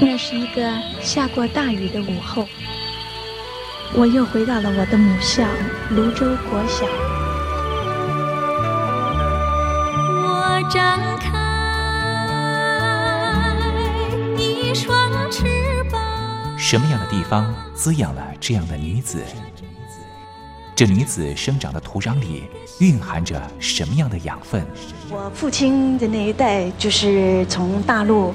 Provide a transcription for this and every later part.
那是一个下过大雨的午后，我又回到了我的母校泸州国小。我张开一双翅膀。什么样的地方滋养了这样的女子？这女子生长的土壤里蕴含着什么样的养分？我父亲的那一代就是从大陆。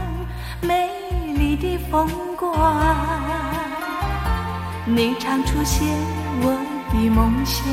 美丽的风光，你常出现我的梦乡。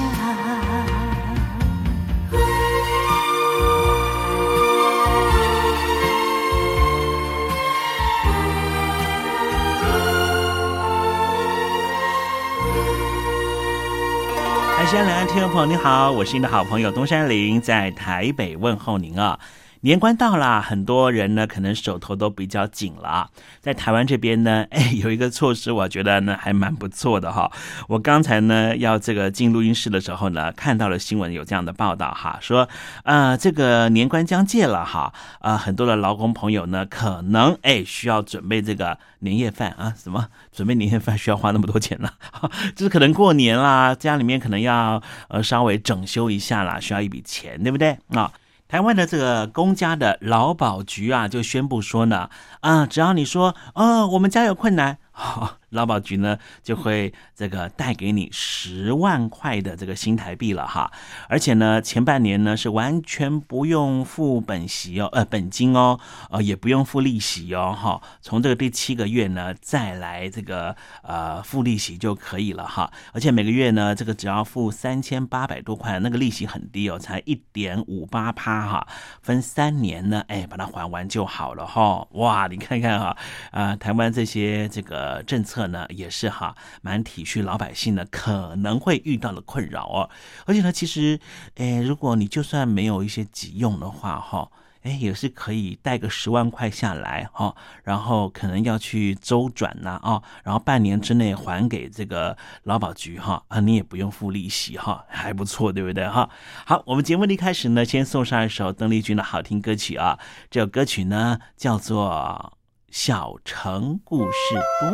海峡两岸听众朋友，你好，我是你的好朋友东山林，在台北问候您啊。年关到了，很多人呢可能手头都比较紧了。在台湾这边呢，哎，有一个措施，我觉得呢还蛮不错的哈。我刚才呢要这个进录音室的时候呢，看到了新闻有这样的报道哈，说呃这个年关将届了哈，啊很多的劳工朋友呢可能哎需要准备这个年夜饭啊，什么准备年夜饭需要花那么多钱呢？就是可能过年啦，家里面可能要呃稍微整修一下啦，需要一笔钱，对不对啊？台湾的这个公家的劳保局啊，就宣布说呢，啊，只要你说，哦，我们家有困难。劳保局呢就会这个带给你十万块的这个新台币了哈，而且呢前半年呢是完全不用付本息哦，呃本金哦，呃也不用付利息哦哈，从这个第七个月呢再来这个呃付利息就可以了哈，而且每个月呢这个只要付三千八百多块，那个利息很低哦，才一点五八趴哈，分三年呢哎把它还完就好了哈，哇你看看哈啊台湾这些这个政策。呢也是哈，蛮体恤老百姓的可能会遇到的困扰哦。而且呢，其实，诶，如果你就算没有一些急用的话，哈，哎，也是可以带个十万块下来哈，然后可能要去周转呐，哦，然后半年之内还给这个劳保局哈，啊，你也不用付利息哈，还不错，对不对哈？好，我们节目的一开始呢，先送上一首邓丽君的好听歌曲啊，这首歌曲呢叫做《小城故事多》。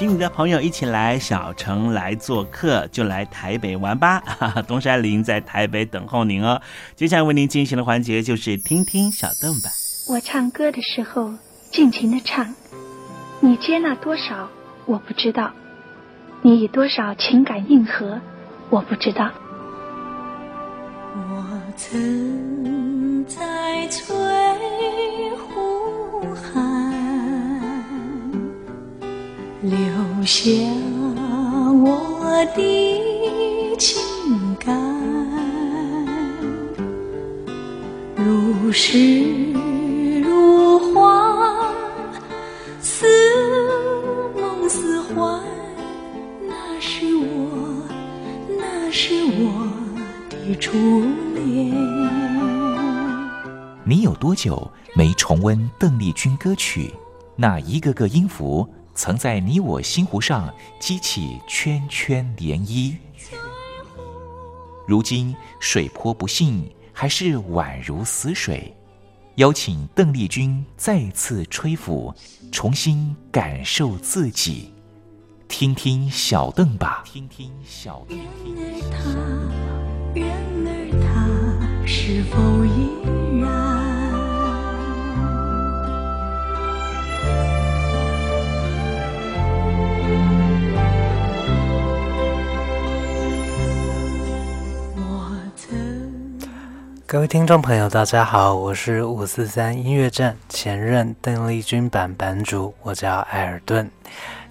的，请你的朋友一起来小城来做客，就来台北玩吧。东山林在台北等候您哦。接下来为您进行的环节就是听听小邓吧。我唱歌的时候尽情的唱，你接纳多少我不知道，你以多少情感应和我不知道。我曾在翠留下我的情感，如诗如画，似梦似幻。那是我，那是我的初恋。你有多久没重温邓丽君歌曲？那一个个音符。曾在你我心湖上激起圈圈涟漪，如今水波不兴，还是宛如死水。邀请邓丽君再次吹拂，重新感受自己，听听小邓吧。听听小邓。然而他是否依然？各位听众朋友，大家好，我是五四三音乐站前任邓丽君版版主，我叫艾尔顿。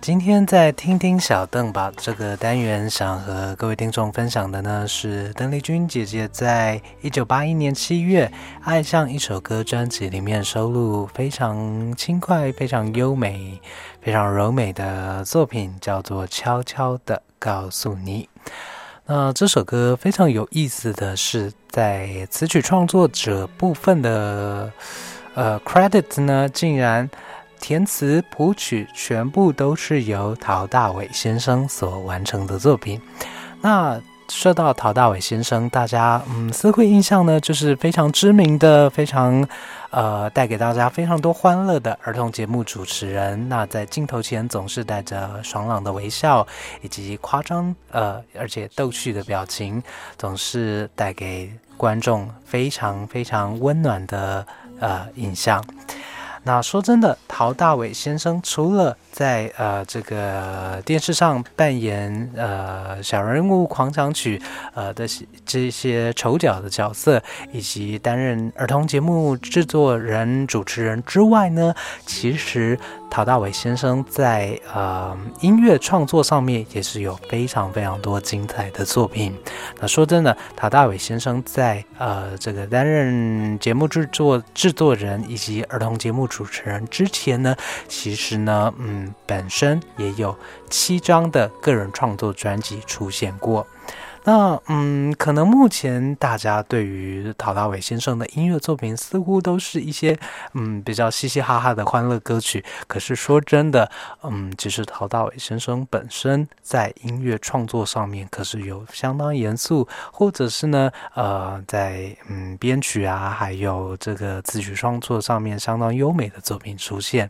今天在听听小邓吧这个单元，想和各位听众分享的呢，是邓丽君姐姐在一九八一年七月《爱上一首歌》专辑里面收录非常轻快、非常优美、非常柔美的作品，叫做《悄悄的告诉你》。那这首歌非常有意思的是，在词曲创作者部分的呃 credit 呢，竟然填词谱曲全部都是由陶大伟先生所完成的作品。那说到陶大伟先生，大家嗯似乎印象呢，就是非常知名的、非常呃带给大家非常多欢乐的儿童节目主持人。那在镜头前总是带着爽朗的微笑，以及夸张呃而且逗趣的表情，总是带给观众非常非常温暖的呃印象。那说真的，陶大伟先生除了在呃这个电视上扮演呃小人物狂想曲呃的这些丑角的角色，以及担任儿童节目制作人、主持人之外呢，其实陶大伟先生在呃音乐创作上面也是有非常非常多精彩的作品。那说真的，陶大伟先生在呃这个担任节目制作制作人以及儿童节目主持人之前呢，其实呢，嗯，本身也有七张的个人创作专辑出现过。那嗯，可能目前大家对于陶大伟先生的音乐作品，似乎都是一些嗯比较嘻嘻哈哈的欢乐歌曲。可是说真的，嗯，其实陶大伟先生本身在音乐创作上面，可是有相当严肃，或者是呢，呃，在嗯编曲啊，还有这个词曲创作上面相当优美的作品出现。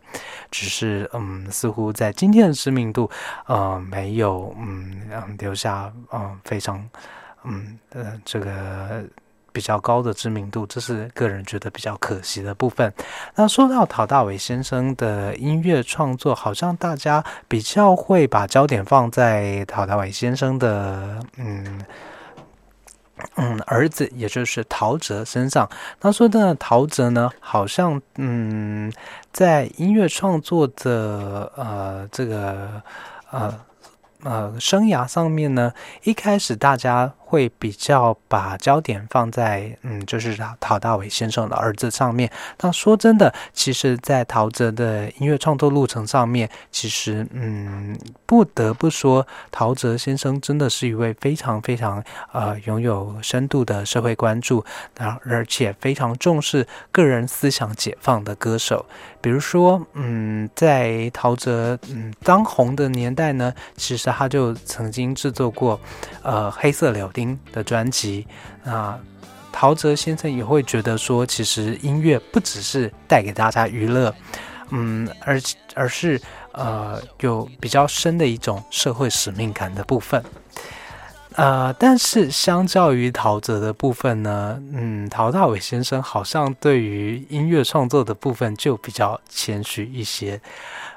只是嗯，似乎在今天的知名度，呃，没有嗯留下嗯非常。嗯呃，这个比较高的知名度，这是个人觉得比较可惜的部分。那说到陶大伟先生的音乐创作，好像大家比较会把焦点放在陶大伟先生的嗯嗯儿子，也就是陶喆身上。他说的陶喆呢，好像嗯在音乐创作的呃这个呃。呃，生涯上面呢，一开始大家会比较把焦点放在嗯，就是陶大伟先生的儿子上面。那说真的，其实，在陶喆的音乐创作路程上面，其实嗯，不得不说，陶喆先生真的是一位非常非常呃拥有深度的社会关注，然后而且非常重视个人思想解放的歌手。比如说，嗯，在陶喆嗯当红的年代呢，其实他就曾经制作过呃黑色柳丁的专辑。那陶喆先生也会觉得说，其实音乐不只是带给大家娱乐，嗯，而而是呃有比较深的一种社会使命感的部分。呃，但是相较于陶喆的部分呢，嗯，陶大伟先生好像对于音乐创作的部分就比较谦虚一些。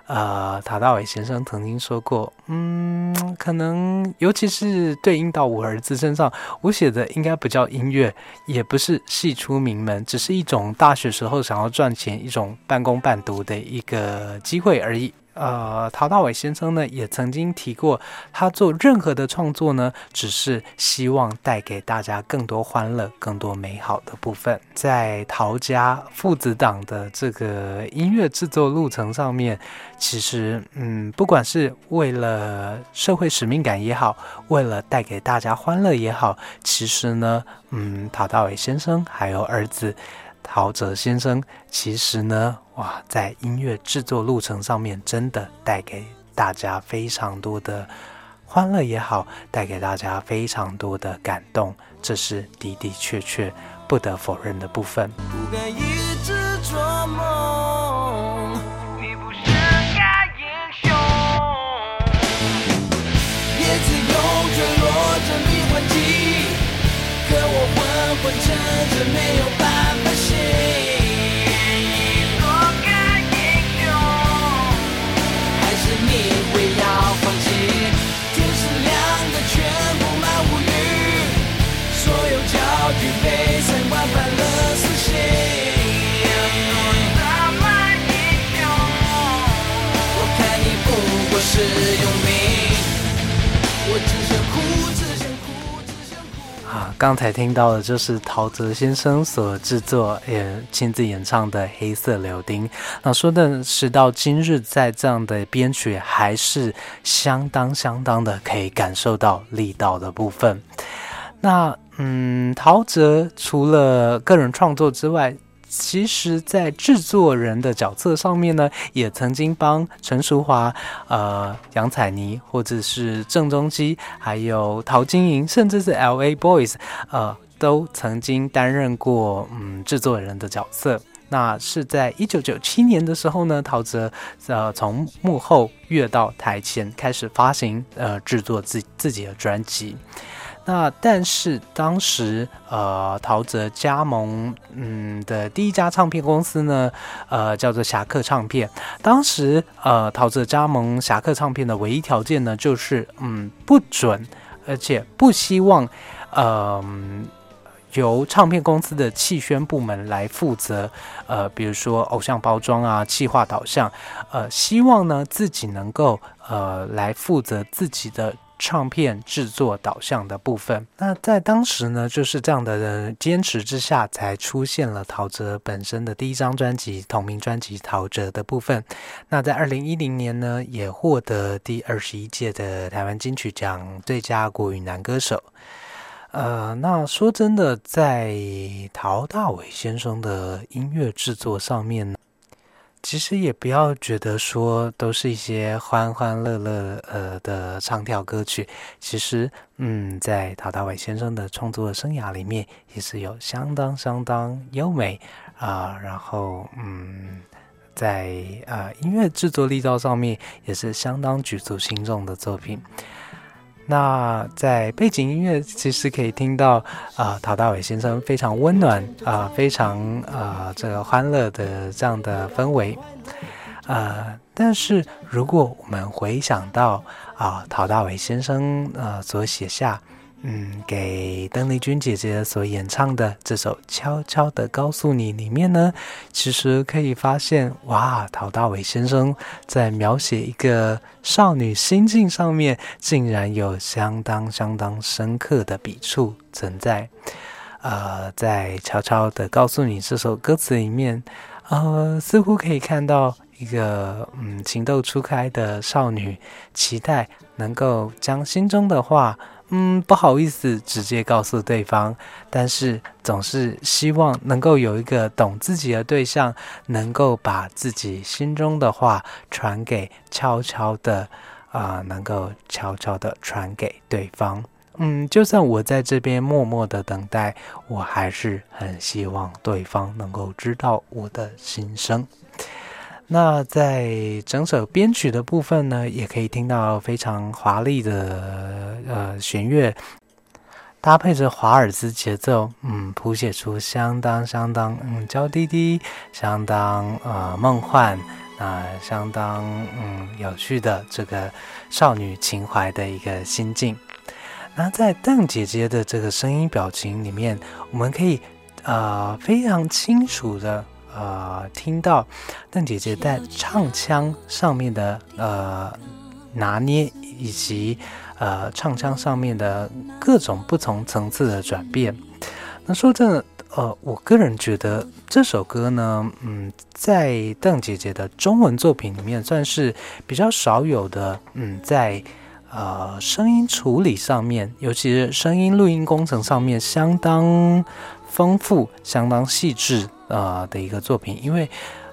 呃，塔大伟先生曾经说过，嗯，可能尤其是对应到我儿子身上，我写的应该不叫音乐，也不是戏出名门，只是一种大学时候想要赚钱、一种半工半读的一个机会而已。呃，陶大伟先生呢也曾经提过，他做任何的创作呢，只是希望带给大家更多欢乐、更多美好的部分。在陶家父子档的这个音乐制作路程上面，其实，嗯，不管是为了社会使命感也好，为了带给大家欢乐也好，其实呢，嗯，陶大伟先生还有儿子。陶喆先生，其实呢，哇，在音乐制作路程上面，真的带给大家非常多的欢乐也好，带给大家非常多的感动，这是的的确确不得否认的部分。不敢一直做梦，你不是个英雄。叶子有着迷幻剂，可我昏昏沉沉没有啊，刚才听到的就是陶喆先生所制作也亲自演唱的《黑色柳丁》。那说的是到今日，在这样的编曲还是相当相当的可以感受到力道的部分。那嗯，陶喆除了个人创作之外，其实，在制作人的角色上面呢，也曾经帮陈淑华、呃杨采妮，或者是郑中基，还有陶晶莹，甚至是 L.A. Boys，呃，都曾经担任过嗯制作人的角色。那是在一九九七年的时候呢，陶喆呃从幕后跃到台前，开始发行呃制作自自己的专辑。那但是当时，呃，陶喆加盟嗯的第一家唱片公司呢，呃，叫做侠客唱片。当时，呃，陶喆加盟侠客唱片的唯一条件呢，就是嗯不准，而且不希望，呃，由唱片公司的气宣部门来负责，呃，比如说偶像包装啊、气化导向，呃，希望呢自己能够呃来负责自己的。唱片制作导向的部分，那在当时呢，就是这样的人坚持之下，才出现了陶喆本身的第一张专辑同名专辑《陶喆》的部分。那在二零一零年呢，也获得第二十一届的台湾金曲奖最佳国语男歌手。呃，那说真的，在陶大伟先生的音乐制作上面呢。其实也不要觉得说都是一些欢欢乐乐呃的唱跳歌曲，其实嗯，在陶大伟先生的创作生涯里面，也是有相当相当优美啊，然后嗯，在啊音乐制作力道上面也是相当举足轻重的作品。那在背景音乐，其实可以听到啊，陶大伟先生非常温暖啊，非常啊这个欢乐的这样的氛围，呃，但是如果我们回想到啊，陶大伟先生呃所写下嗯，给邓丽君姐姐所演唱的这首《悄悄的告诉你》里面呢，其实可以发现，哇，陶大伟先生在描写一个少女心境上面，竟然有相当相当深刻的笔触存在。呃，在《悄悄的告诉你》这首歌词里面，呃，似乎可以看到一个嗯情窦初开的少女，期待能够将心中的话。嗯，不好意思，直接告诉对方，但是总是希望能够有一个懂自己的对象，能够把自己心中的话传给悄悄的，啊，能够悄悄的传给对方。嗯，就算我在这边默默的等待，我还是很希望对方能够知道我的心声。那在整首编曲的部分呢，也可以听到非常华丽的呃弦乐，搭配着华尔兹节奏，嗯，谱写出相当相当嗯娇滴滴、相当呃梦幻啊、相当嗯有趣的这个少女情怀的一个心境。那在邓姐姐的这个声音表情里面，我们可以呃非常清楚的。呃，听到邓姐姐在唱腔上面的呃拿捏，以及呃唱腔上面的各种不同层次的转变。那说真的，呃，我个人觉得这首歌呢，嗯，在邓姐姐的中文作品里面算是比较少有的，嗯，在呃声音处理上面，尤其是声音录音工程上面，相当丰富、相当细致。呃的一个作品，因为，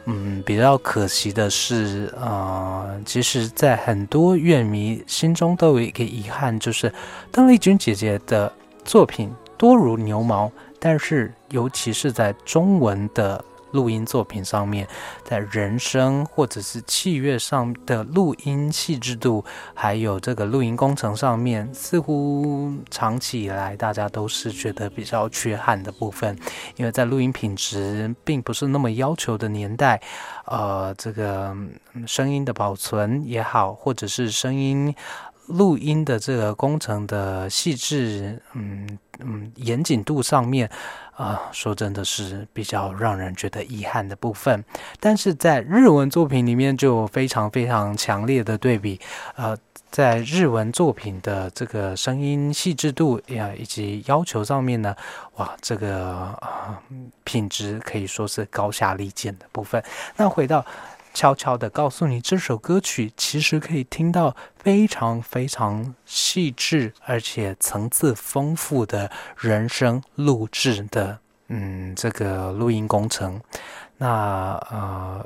嗯，比较可惜的是，呃，其实，在很多乐迷心中都有一个遗憾，就是邓丽君姐姐的作品多如牛毛，但是，尤其是在中文的。录音作品上面，在人声或者是器乐上的录音细致度，还有这个录音工程上面，似乎长期以来大家都是觉得比较缺憾的部分。因为在录音品质并不是那么要求的年代，呃，这个声音的保存也好，或者是声音录音的这个工程的细致，嗯嗯，严谨度上面。啊，说真的是比较让人觉得遗憾的部分，但是在日文作品里面就非常非常强烈的对比。呃，在日文作品的这个声音细致度呀以及要求上面呢，哇，这个啊品质可以说是高下立见的部分。那回到。悄悄的告诉你，这首歌曲其实可以听到非常非常细致而且层次丰富的人声录制的，嗯，这个录音工程。那呃，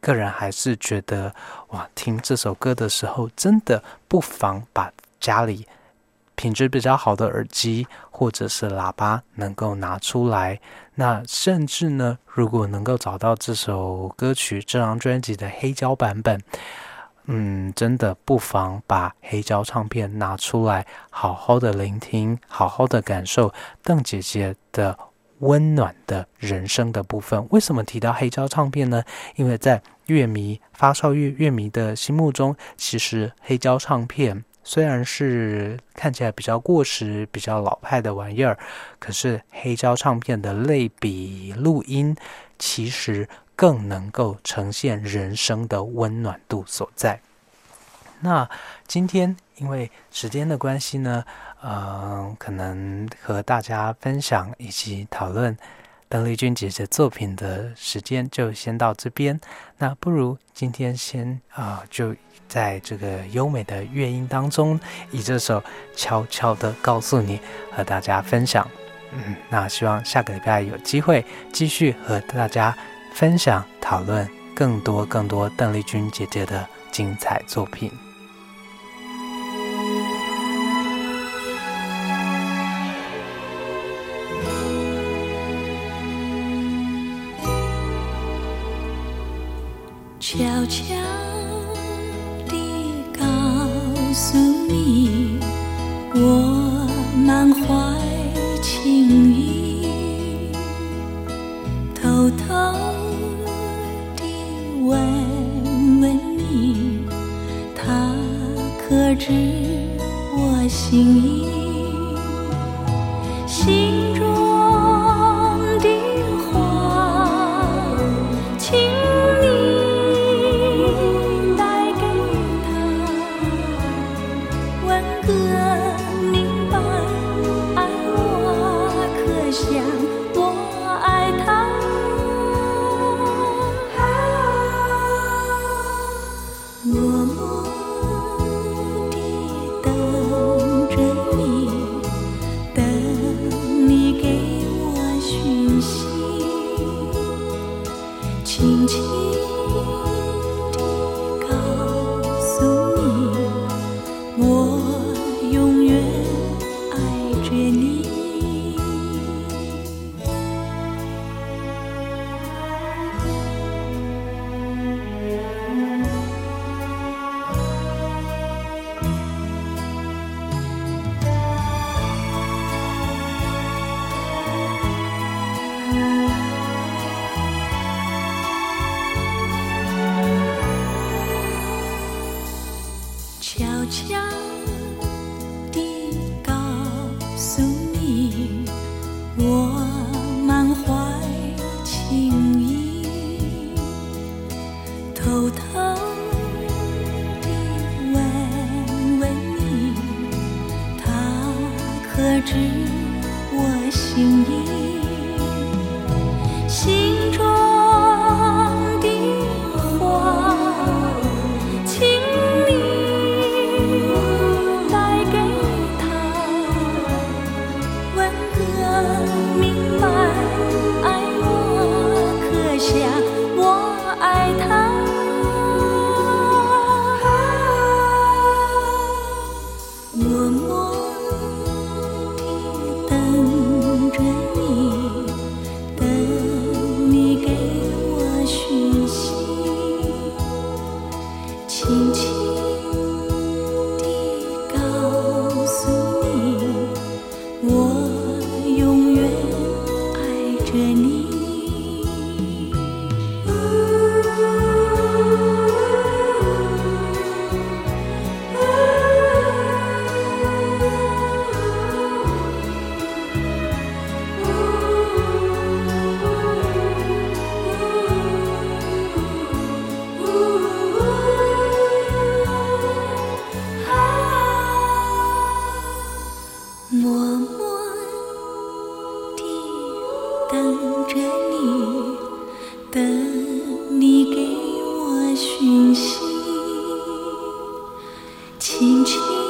个人还是觉得，哇，听这首歌的时候，真的不妨把家里。品质比较好的耳机或者是喇叭能够拿出来，那甚至呢，如果能够找到这首歌曲这张专辑的黑胶版本，嗯，真的不妨把黑胶唱片拿出来，好好的聆听，好好的感受邓姐姐的温暖的人生的部分。为什么提到黑胶唱片呢？因为在乐迷发烧乐乐迷的心目中，其实黑胶唱片。虽然是看起来比较过时、比较老派的玩意儿，可是黑胶唱片的类比录音，其实更能够呈现人生的温暖度所在。那今天因为时间的关系呢，嗯，可能和大家分享以及讨论邓丽君姐姐作品的时间就先到这边。那不如今天先啊就。在这个优美的乐音当中，以这首悄悄的告诉你，和大家分享。嗯，那希望下个礼拜有机会继续和大家分享、讨论更多更多邓丽君姐姐的精彩作品。悄悄。诉你，我满怀情意，偷偷地问问你，他可知我心意？轻轻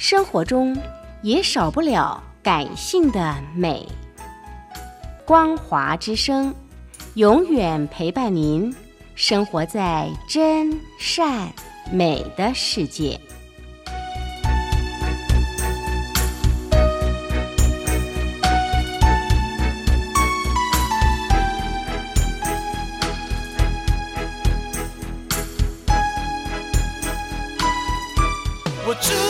生活中也少不了感性的美。光华之声，永远陪伴您，生活在真善美的世界。我知